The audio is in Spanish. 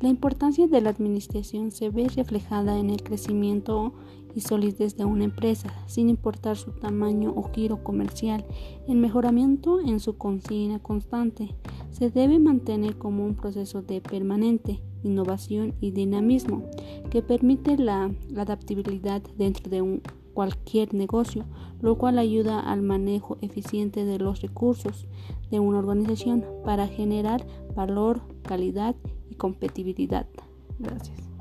La importancia de la administración se ve reflejada en el crecimiento y solidez de una empresa, sin importar su tamaño o giro comercial. El mejoramiento en su consigna constante se debe mantener como un proceso de permanente innovación y dinamismo que permite la adaptabilidad dentro de un cualquier negocio, lo cual ayuda al manejo eficiente de los recursos de una organización para generar valor, calidad y competitividad. Gracias.